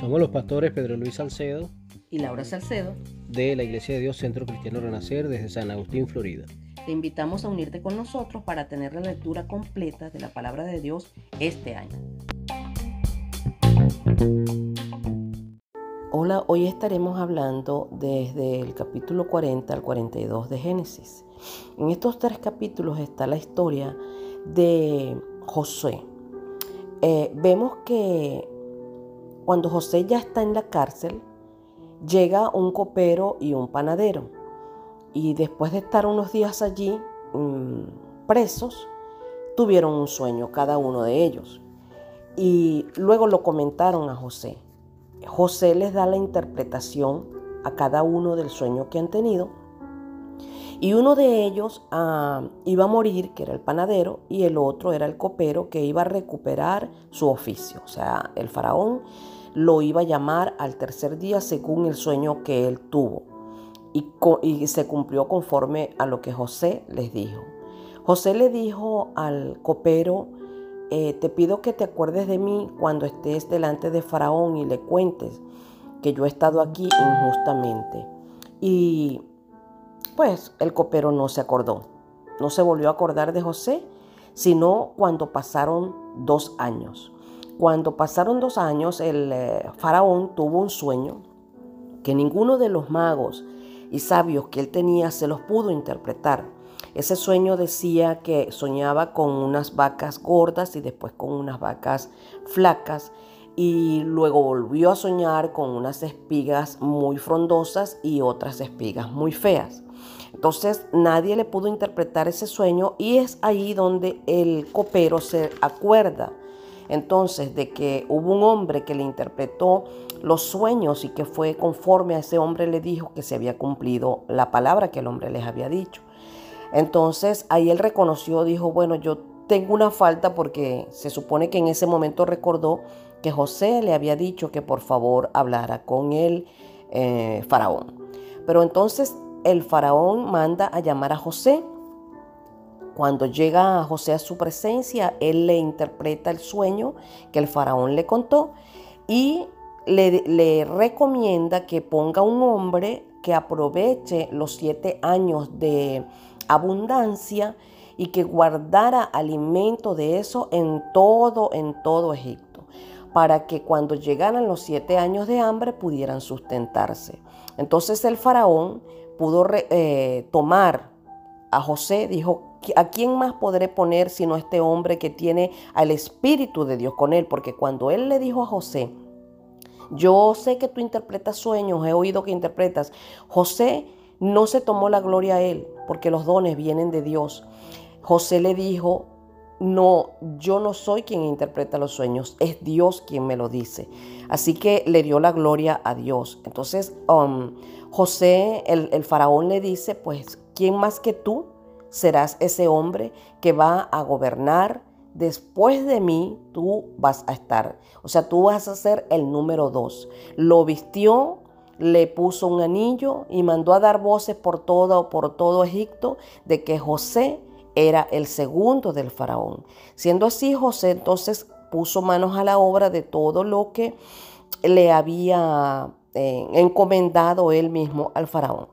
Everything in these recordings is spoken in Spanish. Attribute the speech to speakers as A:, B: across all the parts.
A: Somos los pastores Pedro Luis Salcedo
B: y Laura Salcedo
A: de la Iglesia de Dios Centro Cristiano Renacer desde San Agustín, Florida.
B: Te invitamos a unirte con nosotros para tener la lectura completa de la palabra de Dios este año. Hola, hoy estaremos hablando desde el capítulo 40 al 42 de Génesis. En estos tres capítulos está la historia de José. Eh, vemos que cuando José ya está en la cárcel, llega un copero y un panadero. Y después de estar unos días allí mm, presos, tuvieron un sueño cada uno de ellos. Y luego lo comentaron a José. José les da la interpretación a cada uno del sueño que han tenido. Y uno de ellos ah, iba a morir, que era el panadero, y el otro era el copero, que iba a recuperar su oficio. O sea, el faraón lo iba a llamar al tercer día según el sueño que él tuvo. Y, se cumplió conforme a lo que José les dijo. José le dijo al copero, eh, te pido que te acuerdes de mí cuando estés delante de Faraón y le cuentes que yo he estado aquí injustamente. Y pues el copero no se acordó, no se volvió a acordar de José, sino cuando pasaron dos años. Cuando pasaron dos años, el eh, faraón tuvo un sueño que ninguno de los magos y sabios que él tenía se los pudo interpretar. Ese sueño decía que soñaba con unas vacas gordas y después con unas vacas flacas y luego volvió a soñar con unas espigas muy frondosas y otras espigas muy feas. Entonces nadie le pudo interpretar ese sueño y es ahí donde el copero se acuerda entonces de que hubo un hombre que le interpretó los sueños y que fue conforme a ese hombre le dijo que se había cumplido la palabra que el hombre les había dicho. Entonces ahí él reconoció, dijo, bueno, yo tengo una falta porque se supone que en ese momento recordó que José le había dicho que por favor hablara con el eh, faraón. Pero entonces el faraón manda a llamar a José. Cuando llega José a su presencia, él le interpreta el sueño que el faraón le contó y le, recomienda que ponga un hombre que aproveche los siete años de abundancia y que guardara alimento de eso en todo, en todo Egipto, para que cuando llegaran los siete años de hambre pudieran sustentarse. Entonces el faraón pudo eh, tomar a José, dijo, ¿a quién más podré poner sino a este hombre que tiene al Espíritu de Dios con él? Porque cuando él le dijo a José, yo sé que tú interpretas sueños, he oído que interpretas, José no se tomó la gloria a él, porque los dones vienen de Dios. José le dijo, no, yo no soy quien interpreta los sueños, es Dios quien me lo dice. Así que le dio la gloria a Dios. Entonces, um, José, el, el faraón le dice, pues, ¿quién más que tú serás ese hombre que va a gobernar? Después de mí, tú vas a estar. O sea, tú vas a ser el número dos. Lo vistió, le puso un anillo y mandó a dar voces por todo, por todo Egipto de que José era el segundo del faraón. Siendo así, José entonces puso manos a la obra de todo lo que le había eh, encomendado él mismo al faraón.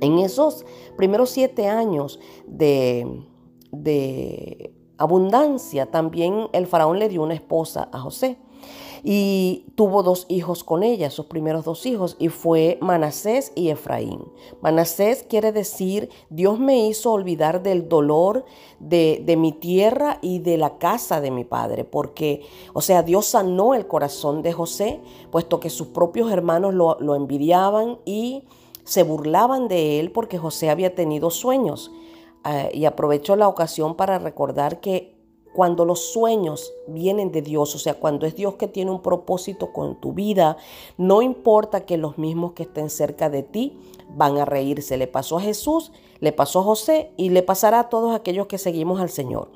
B: En esos primeros siete años de, de abundancia, también el faraón le dio una esposa a José y tuvo dos hijos con ella, sus primeros dos hijos, y fue Manasés y Efraín. Manasés quiere decir, Dios me hizo olvidar del dolor de, de, mi tierra y de la casa de mi padre, porque, o sea, Dios sanó el corazón de José, puesto que sus propios hermanos lo, lo envidiaban y se burlaban de él porque José había tenido sueños. Uh, y aprovechó la ocasión para recordar que cuando los sueños vienen de Dios, o sea, cuando es Dios que tiene un propósito con tu vida, no importa que los mismos que estén cerca de ti van a reírse. Le pasó a Jesús, le pasó a José y le pasará a todos aquellos que seguimos al Señor.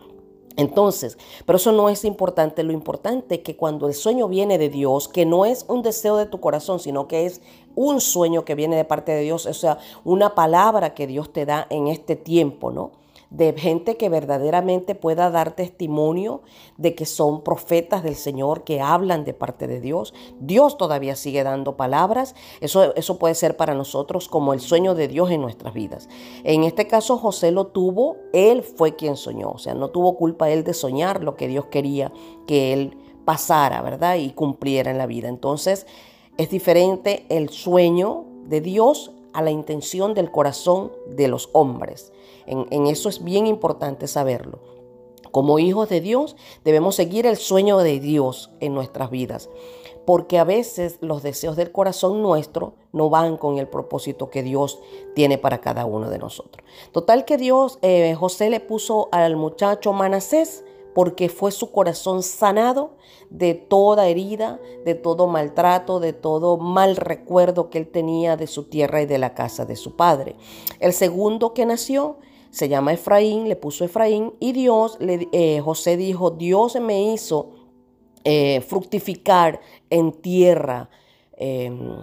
B: Entonces, pero eso no es importante. Lo importante es que cuando el sueño viene de Dios, que no es un deseo de tu corazón, sino que es un sueño que viene de parte de Dios, o sea, una palabra que Dios te da en este tiempo, ¿no? De gente que verdaderamente pueda dar testimonio de que son profetas del Señor, que hablan de parte de Dios. Dios todavía sigue dando palabras. Eso, eso puede ser para nosotros como el sueño de Dios en nuestras vidas. En este caso José lo tuvo, él fue quien soñó, o sea, no tuvo culpa él de soñar lo que Dios quería que él pasara, ¿verdad? Y cumpliera en la vida. Entonces, es diferente el sueño de Dios a la intención del corazón de los hombres. En, eso es bien importante saberlo. Como hijos de Dios debemos seguir el sueño de Dios en nuestras vidas, porque a veces los deseos del corazón nuestro no van con el propósito que Dios tiene para cada uno de nosotros. Total que Dios, eh, José le puso al muchacho Manasés, porque fue su corazón sanado de toda herida, de todo maltrato, de todo mal recuerdo que él tenía de su tierra y de la casa de su padre. El segundo que nació se llama Efraín, le puso Efraín y Dios, le, eh, José dijo, Dios me hizo eh, fructificar en tierra em,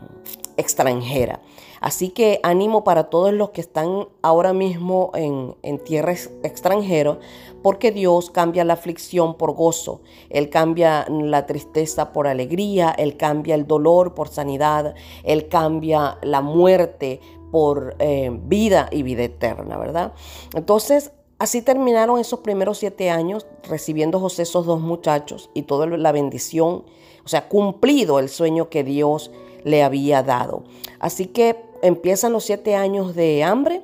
B: extranjera. Así que ánimo para todos los que están ahora mismo en, en tierra extranjera, porque Dios cambia la aflicción por gozo, Él cambia la tristeza por alegría, Él cambia el dolor por sanidad, Él cambia la muerte por eh, vida y vida eterna, ¿verdad? Entonces, Así terminaron esos primeros siete años recibiendo José esos dos muchachos y toda la bendición, o sea, cumplido el sueño que Dios le había dado. Así que empiezan los siete años de hambre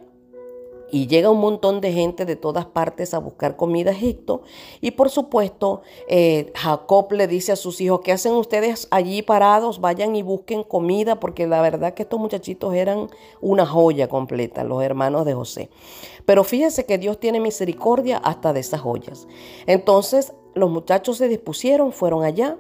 B: y llega un montón de gente de todas partes a buscar comida a Egipto. Y por supuesto, eh, Jacob le dice a sus hijos, ¿qué hacen ustedes allí parados? Vayan y busquen comida, porque la verdad que estos muchachitos eran una joya completa, los hermanos de José. Pero fíjense que Dios tiene misericordia hasta de esas joyas. Entonces los muchachos se dispusieron, fueron allá.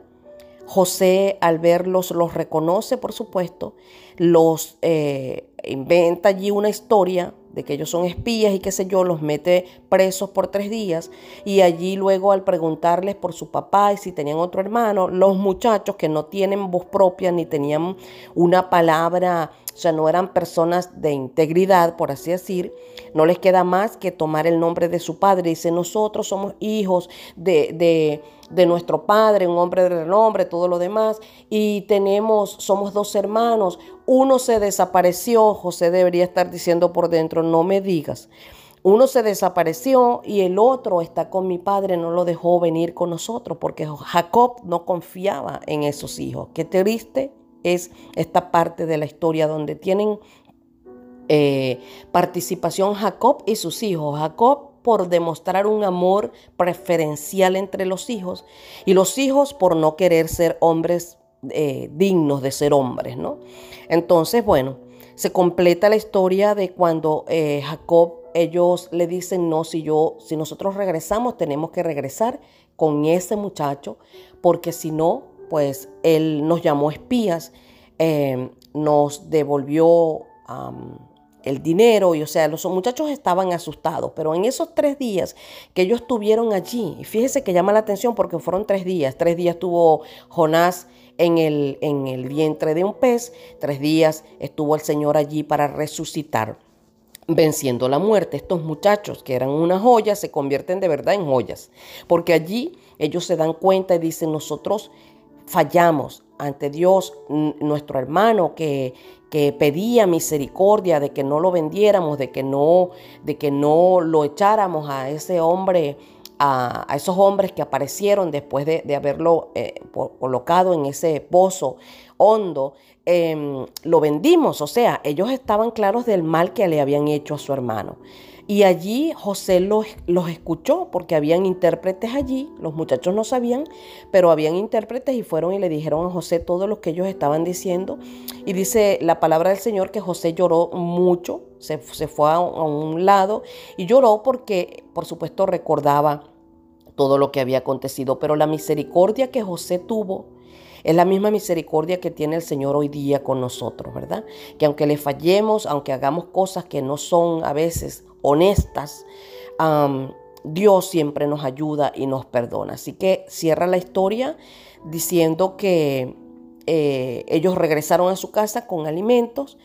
B: José al verlos los reconoce, por supuesto, los eh, inventa allí una historia de que ellos son espías y qué sé yo, los mete presos por tres días y allí luego al preguntarles por su papá y si tenían otro hermano, los muchachos que no tienen voz propia ni tenían una palabra, o sea, no eran personas de integridad, por así decir, no les queda más que tomar el nombre de su padre. Dice, nosotros somos hijos de, de, de nuestro padre, un hombre de renombre, todo lo demás, y tenemos, somos dos hermanos, uno se desapareció, José debería estar diciendo por dentro, no me digas. Uno se desapareció y el otro está con mi padre, no lo dejó venir con nosotros porque Jacob no confiaba en esos hijos. Qué triste es esta parte de la historia donde tienen eh, participación Jacob y sus hijos. Jacob por demostrar un amor preferencial entre los hijos y los hijos por no querer ser hombres eh, dignos de ser hombres, ¿no? Entonces, bueno, se completa la historia de cuando eh, Jacob, ellos le dicen, no, si yo, si nosotros regresamos, tenemos que regresar con ese muchacho, porque si no, pues él nos llamó espías, eh, nos devolvió el dinero, y o sea, los muchachos estaban asustados, pero en esos tres días que ellos estuvieron allí, y fíjese que llama la atención porque fueron tres días, tres días tuvo Jonás en el, en el vientre de un pez. Tres días estuvo el Señor allí para resucitar venciendo la muerte. Estos muchachos que eran una joya se convierten de verdad en joyas, porque allí ellos se dan cuenta y dicen, nosotros fallamos ante Dios, nuestro hermano que, que pedía misericordia de que no lo vendiéramos, de que no, de que no lo echáramos a ese hombre a, esos hombres que aparecieron después de, haberlo eh, colocado en ese pozo hondo, em, lo vendimos, o sea, ellos estaban claros del mal que le habían hecho a su hermano. Y allí José los, los, escuchó porque habían intérpretes allí, los muchachos no sabían, pero habían intérpretes y fueron y le dijeron a José todo lo que ellos estaban diciendo. Y dice la palabra del Señor que José lloró mucho, se, fue a un lado y lloró porque, por supuesto, recordaba todo lo que había acontecido. Pero la misericordia que José tuvo es la misma misericordia que tiene el Señor hoy día con nosotros, ¿verdad? Que aunque le fallemos, aunque hagamos cosas que no son a veces honestas, Dios siempre nos ayuda y nos perdona. Así que cierra la historia diciendo que eh, ellos regresaron a su casa con alimentos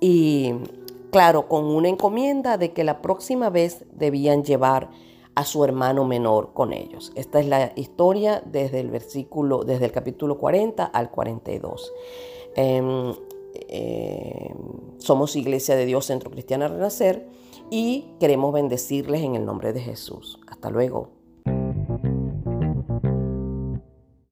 B: y claro, con una encomienda de que la próxima vez debían llevar a su hermano menor con ellos. Esta es la historia desde el versículo, desde el capítulo 40 al 42. Em, em, somos Iglesia de Dios Centro Cristiana Renacer y queremos bendecirles en el nombre de Jesús. Hasta luego.